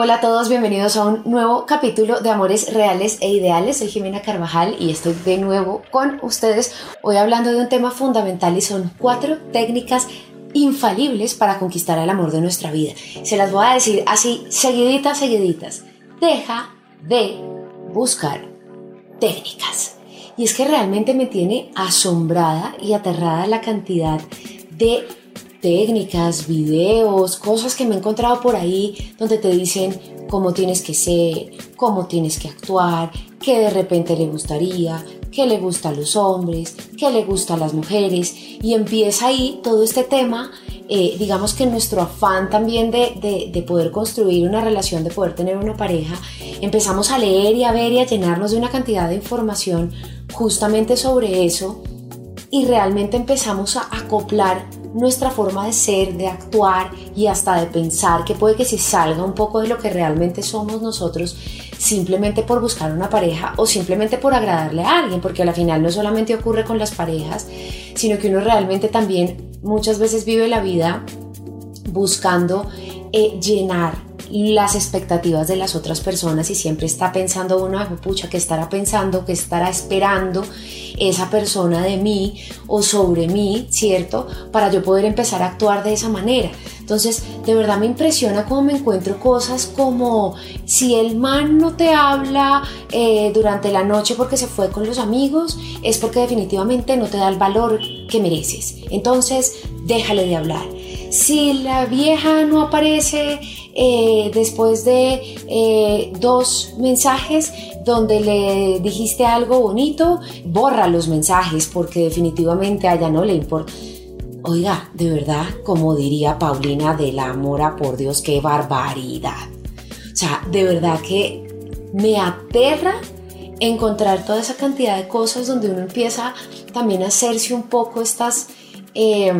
Hola a todos, bienvenidos a un nuevo capítulo de Amores Reales e Ideales. Soy Jimena Carvajal y estoy de nuevo con ustedes hoy hablando de un tema fundamental y son cuatro técnicas infalibles para conquistar el amor de nuestra vida. Se las voy a decir así, seguiditas, seguiditas. Deja de buscar técnicas. Y es que realmente me tiene asombrada y aterrada la cantidad de técnicas, videos, cosas que me he encontrado por ahí donde te dicen cómo tienes que ser, cómo tienes que actuar, qué de repente le gustaría, qué le gusta a los hombres, qué le gusta a las mujeres. Y empieza ahí todo este tema, eh, digamos que nuestro afán también de, de, de poder construir una relación, de poder tener una pareja, empezamos a leer y a ver y a llenarnos de una cantidad de información justamente sobre eso. Y realmente empezamos a acoplar nuestra forma de ser, de actuar y hasta de pensar que puede que se salga un poco de lo que realmente somos nosotros simplemente por buscar una pareja o simplemente por agradarle a alguien, porque al final no solamente ocurre con las parejas, sino que uno realmente también muchas veces vive la vida buscando eh, llenar las expectativas de las otras personas y siempre está pensando uno, "Ay, pucha, ¿qué estará pensando? ¿Qué estará esperando esa persona de mí o sobre mí, ¿cierto? Para yo poder empezar a actuar de esa manera. Entonces, de verdad me impresiona cómo me encuentro cosas como si el man no te habla eh, durante la noche porque se fue con los amigos, es porque definitivamente no te da el valor que mereces. Entonces, déjale de hablar. Si la vieja no aparece eh, después de eh, dos mensajes donde le dijiste algo bonito, borra los mensajes porque definitivamente a ella no le importa. Oiga, de verdad, como diría Paulina de la Mora, por Dios, qué barbaridad. O sea, de verdad que me aterra encontrar toda esa cantidad de cosas donde uno empieza también a hacerse un poco estas... Eh,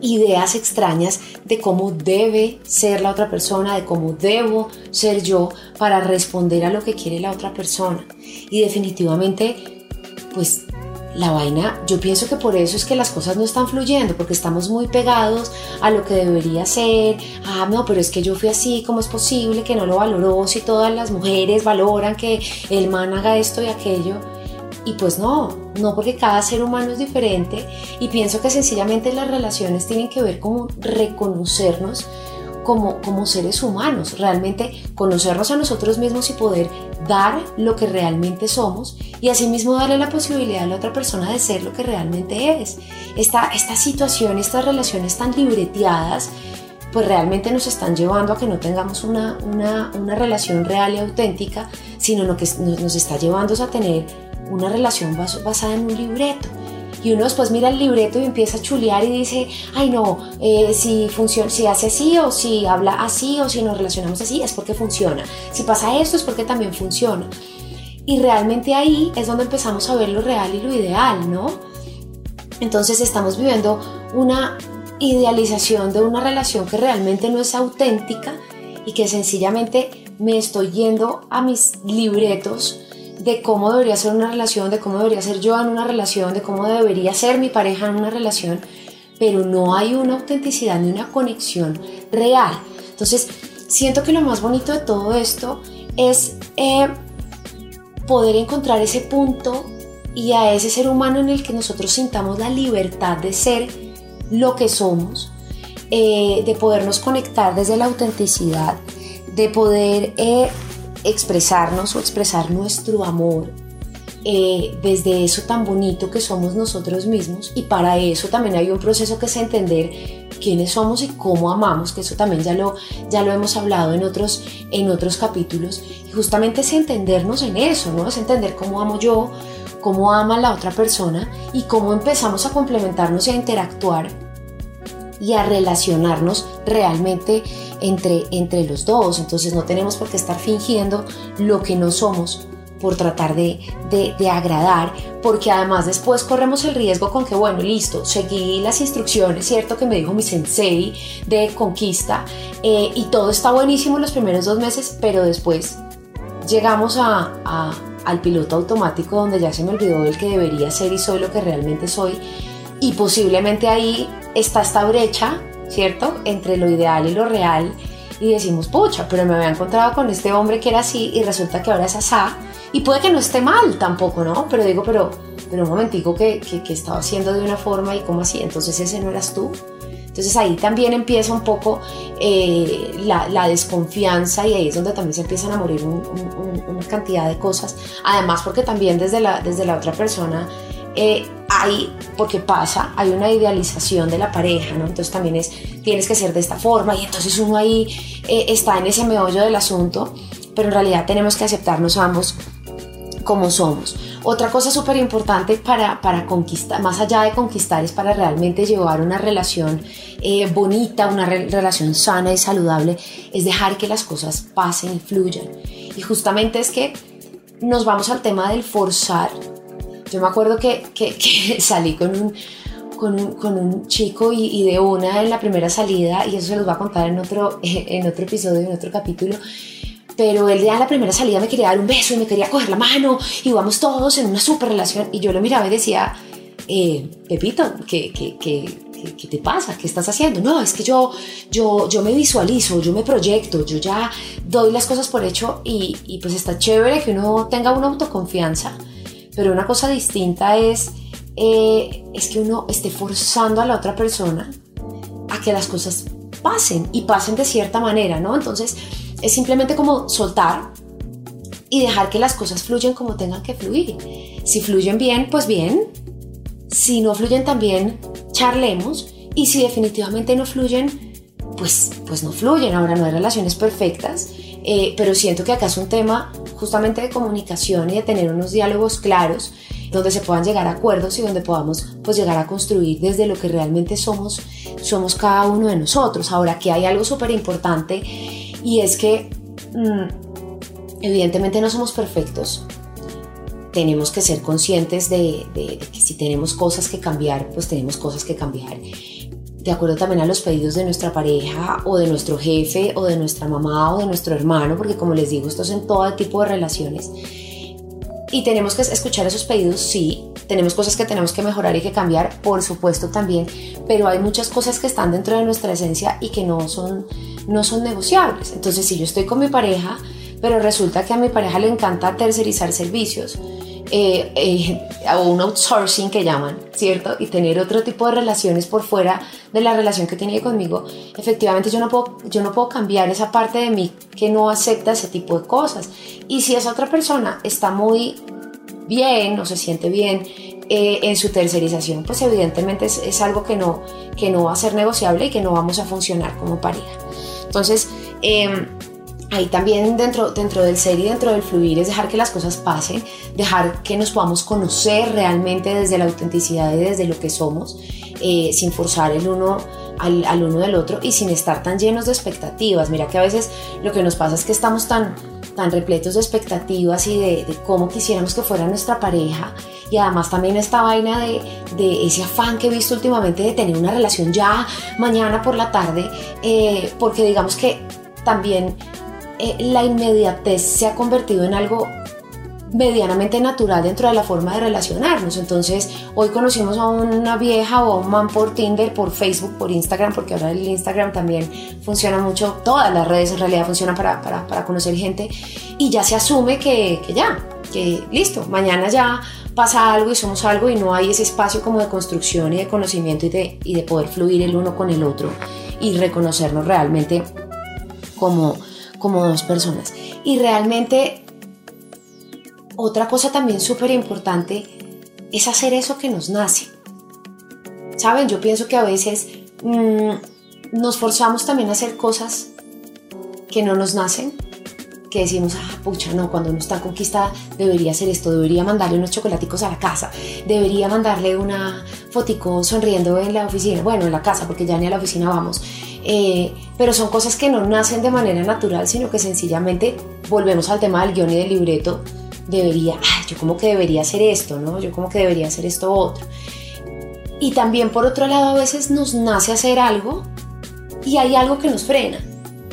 ideas extrañas de cómo debe ser la otra persona, de cómo debo ser yo para responder a lo que quiere la otra persona. Y definitivamente, pues la vaina, yo pienso que por eso es que las cosas no están fluyendo, porque estamos muy pegados a lo que debería ser. Ah, no, pero es que yo fui así, ¿cómo es posible que no lo valoró si todas las mujeres valoran que el man haga esto y aquello? Y pues no, no porque cada ser humano es diferente. Y pienso que sencillamente las relaciones tienen que ver con reconocernos como, como seres humanos, realmente conocernos a nosotros mismos y poder dar lo que realmente somos. Y asimismo darle la posibilidad a la otra persona de ser lo que realmente es. Esta, esta situación, estas relaciones tan libreteadas, pues realmente nos están llevando a que no tengamos una, una, una relación real y auténtica, sino lo que nos, nos está llevando es a tener una relación bas basada en un libreto. Y uno después mira el libreto y empieza a chulear y dice, ay no, eh, si, funciona, si hace así o si habla así o si nos relacionamos así es porque funciona. Si pasa esto es porque también funciona. Y realmente ahí es donde empezamos a ver lo real y lo ideal, ¿no? Entonces estamos viviendo una idealización de una relación que realmente no es auténtica y que sencillamente me estoy yendo a mis libretos de cómo debería ser una relación, de cómo debería ser yo en una relación, de cómo debería ser mi pareja en una relación, pero no hay una autenticidad ni una conexión real. Entonces, siento que lo más bonito de todo esto es eh, poder encontrar ese punto y a ese ser humano en el que nosotros sintamos la libertad de ser lo que somos, eh, de podernos conectar desde la autenticidad, de poder eh, expresarnos o expresar nuestro amor eh, desde eso tan bonito que somos nosotros mismos y para eso también hay un proceso que es entender quiénes somos y cómo amamos, que eso también ya lo, ya lo hemos hablado en otros, en otros capítulos y justamente es entendernos en eso, ¿no? Es entender cómo amo yo, cómo ama la otra persona y cómo empezamos a complementarnos y a interactuar y a relacionarnos realmente entre, entre los dos. Entonces no tenemos por qué estar fingiendo lo que no somos por tratar de, de, de, agradar, porque además después corremos el riesgo con que, bueno, listo, seguí las instrucciones, ¿cierto? Que me dijo mi sensei de conquista, eh, y todo está buenísimo los primeros dos meses, pero después llegamos a, a, al piloto automático donde ya se me olvidó el que debería ser y soy lo que realmente soy, y posiblemente ahí está esta brecha, ¿cierto? Entre lo ideal y lo real, y decimos, pucha, pero me había encontrado con este hombre que era así y resulta que ahora es asá. Y puede que no esté mal tampoco, ¿no? Pero digo, pero, pero un momentico que, que, que estaba haciendo de una forma y cómo así, entonces ese no eras tú. Entonces ahí también empieza un poco eh, la, la, desconfianza y ahí es donde también se empiezan a morir un, un, una cantidad de cosas. Además porque también desde la, desde la otra persona eh, hay, porque pasa, hay una idealización de la pareja, ¿no? Entonces también es, tienes que ser de esta forma y entonces uno ahí eh, está en ese meollo del asunto, pero en realidad tenemos que aceptarnos ambos como somos. Otra cosa súper importante para, para conquistar, más allá de conquistar, es para realmente llevar una relación eh, bonita, una re relación sana y saludable, es dejar que las cosas pasen y fluyan. Y justamente es que nos vamos al tema del forzar yo me acuerdo que, que, que salí con un, con un, con un chico y, y, de una en la primera salida, y eso se los voy a contar en otro, en otro episodio, en otro capítulo. Pero él ya en la primera salida me quería dar un beso y me quería coger la mano y vamos todos en una super relación. Y yo lo miraba y decía, eh, Pepito, ¿qué, qué, qué, ¿qué, te pasa? ¿Qué estás haciendo? No, es que yo, yo, yo me visualizo, yo me proyecto, yo ya doy las cosas por hecho y, y pues está chévere que uno tenga una autoconfianza pero una cosa distinta es, eh, es que uno esté forzando a la otra persona a que las cosas pasen y pasen de cierta manera, ¿no? Entonces es simplemente como soltar y dejar que las cosas fluyan como tengan que fluir. Si fluyen bien, pues bien. Si no fluyen también, charlemos. Y si definitivamente no fluyen, pues, pues no fluyen. Ahora no hay relaciones perfectas, eh, pero siento que acá es un tema justamente de comunicación y de tener unos diálogos claros donde se puedan llegar a acuerdos y donde podamos pues llegar a construir desde lo que realmente somos, somos cada uno de nosotros. Ahora que hay algo súper importante y es que mmm, evidentemente no somos perfectos, tenemos que ser conscientes de, de, que si tenemos cosas que cambiar, pues tenemos cosas que cambiar de acuerdo también a los pedidos de nuestra pareja o de nuestro jefe o de nuestra mamá o de nuestro hermano, porque como les digo, esto es en todo tipo de relaciones. Y tenemos que escuchar esos pedidos, sí, tenemos cosas que tenemos que mejorar y que cambiar, por supuesto también, pero hay muchas cosas que están dentro de nuestra esencia y que no son, no son negociables. Entonces, si yo estoy con mi pareja, pero resulta que a mi pareja le encanta tercerizar servicios, eh, eh, o un outsourcing que llaman, ¿cierto? Y tener otro tipo de relaciones por fuera de la relación que tiene conmigo, efectivamente yo no puedo, yo no puedo cambiar esa parte de mí que no acepta ese tipo de cosas. Y si esa otra persona está muy bien o se siente bien eh, en su tercerización, pues evidentemente es, es, algo que no, que no va a ser negociable y que no vamos a funcionar como pareja. Entonces, eh, ahí también dentro, dentro del ser y dentro del fluir es dejar que las cosas pasen, dejar que nos podamos conocer realmente desde la autenticidad y desde lo que somos, eh, sin forzar el uno al, al, uno del otro y sin estar tan llenos de expectativas. Mira que a veces lo que nos pasa es que estamos tan, tan repletos de expectativas y de, cómo quisiéramos que fuera nuestra pareja y además también esta vaina de, de, ese afán que he visto últimamente de tener una relación ya mañana por la tarde, eh, porque digamos que también eh, la inmediatez se ha convertido en algo medianamente natural dentro de la forma de relacionarnos. Entonces, hoy conocimos a una vieja o a un man por Tinder, por Facebook, por Instagram, porque ahora el Instagram también funciona mucho, todas las redes en realidad funcionan para, para, conocer gente, y ya se asume que, ya, que listo, mañana ya pasa algo y somos algo y no hay ese espacio como de construcción y de conocimiento y de poder fluir el uno con el otro y reconocernos realmente como como dos personas. Y realmente otra cosa también súper importante es hacer eso que nos nace. Saben, yo pienso que a veces mmm, nos forzamos también a hacer cosas que no nos nacen, que decimos, ah, pucha, no, cuando uno está conquistada debería hacer esto, debería mandarle unos chocolaticos a la casa, debería mandarle una fotico sonriendo en la oficina, bueno, en la casa, porque ya ni a la oficina vamos. Eh, pero son cosas que no nacen de manera natural, sino que sencillamente volvemos al tema del guion y del libreto, debería, ay, yo como que debería hacer esto, ¿no? Yo como que debería hacer esto otro. Y también por otro lado a veces nos nace hacer algo y hay algo que nos frena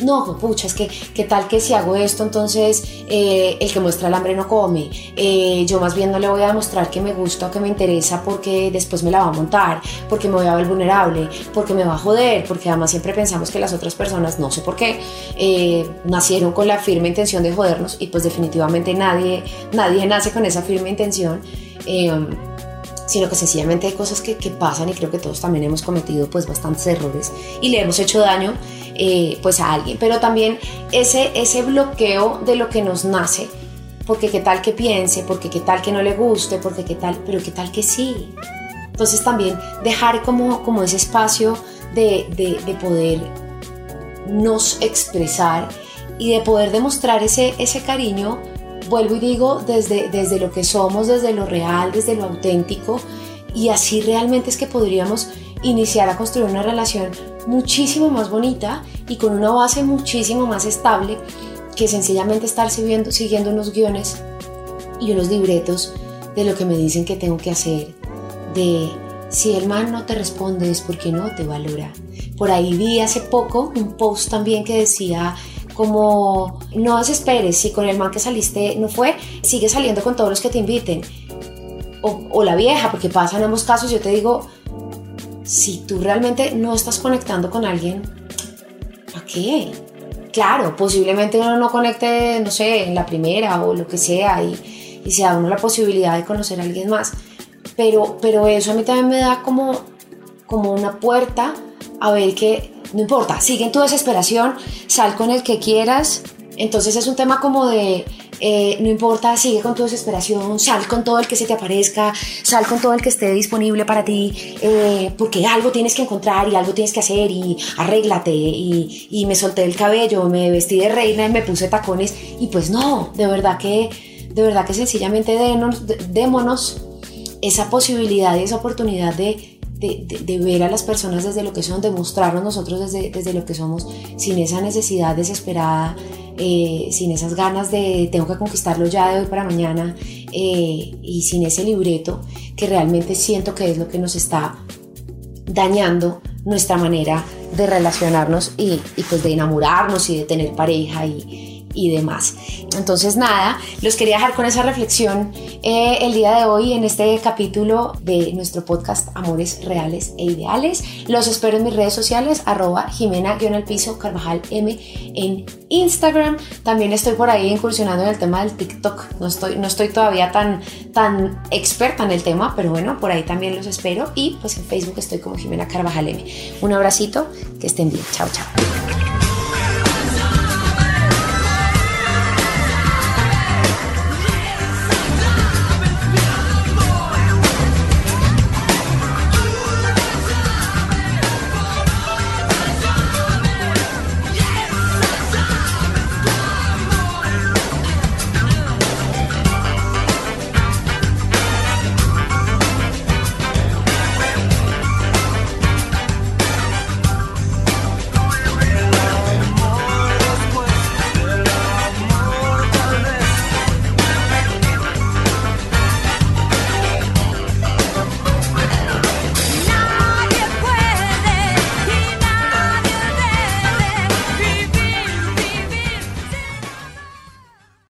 no, pucha, es que qué tal que si hago esto, entonces eh, el que muestra el hambre no come. Eh, yo más bien no le voy a demostrar que me gusta o que me interesa porque después me la va a montar, porque me voy a ver vulnerable, porque me va a joder, porque además siempre pensamos que las otras personas, no sé por qué, eh, nacieron con la firme intención de jodernos y pues definitivamente nadie, nadie nace con esa firme intención sino que sencillamente hay cosas que, que, pasan y creo que todos también hemos cometido pues bastantes errores y le hemos hecho daño eh, pues a alguien, pero también ese, ese bloqueo de lo que nos nace, porque qué tal que piense, porque qué tal que no le guste, porque qué tal, pero qué tal que sí. Entonces también dejar como, como ese espacio de, de, de poder nos expresar y de poder demostrar ese, ese cariño vuelvo y digo, desde, desde lo que somos, desde lo real, desde lo auténtico, y así realmente es que podríamos iniciar a construir una relación muchísimo más bonita y con una base muchísimo más estable que sencillamente estar siguiendo, siguiendo unos guiones y unos libretos de lo que me dicen que tengo que hacer, de si el man no te responde es porque no te valora. Por ahí vi hace poco un post también que decía como no desesperes, si con el man que saliste no fue, sigue saliendo con todos los que te inviten. O, la vieja, porque pasa en ambos casos, yo te digo, si tú realmente no estás conectando con alguien, ¿para qué? Claro, posiblemente uno no conecte, no sé, en la primera o lo que sea y, y se da uno la posibilidad de conocer a alguien más. Pero, pero eso a mí también me da como, como una puerta a ver que no importa, sigue en tu desesperación, sal con el que quieras. Entonces es un tema como de, eh, no importa, sigue con tu desesperación, sal con todo el que se te aparezca, sal con todo el que esté disponible para ti, eh, porque algo tienes que encontrar y algo tienes que hacer y arréglate y, y, me solté el cabello, me vestí de reina y me puse tacones y pues no, de verdad que, de verdad que sencillamente démonos, démonos esa posibilidad y esa oportunidad de ver a las personas desde lo que son, de mostrarnos nosotros desde, desde lo que somos, sin esa necesidad desesperada, eh, sin esas ganas de tengo que conquistarlo ya de hoy para mañana eh, y sin ese libreto que realmente siento que es lo que nos está dañando nuestra manera de relacionarnos y, y pues de enamorarnos y de tener pareja y, y demás. Entonces nada, los quería dejar con esa reflexión eh, el día de hoy en este capítulo de nuestro podcast Amores Reales e Ideales. Los espero en mis redes sociales, arroba Jimena-piso Carvajal M en Instagram. También estoy por ahí incursionando en el tema del TikTok. No estoy, no estoy todavía tan, tan experta en el tema, pero bueno, por ahí también los espero. Y pues en Facebook estoy como Jimena Carvajal M. Un abracito, que estén bien. Chao, chao.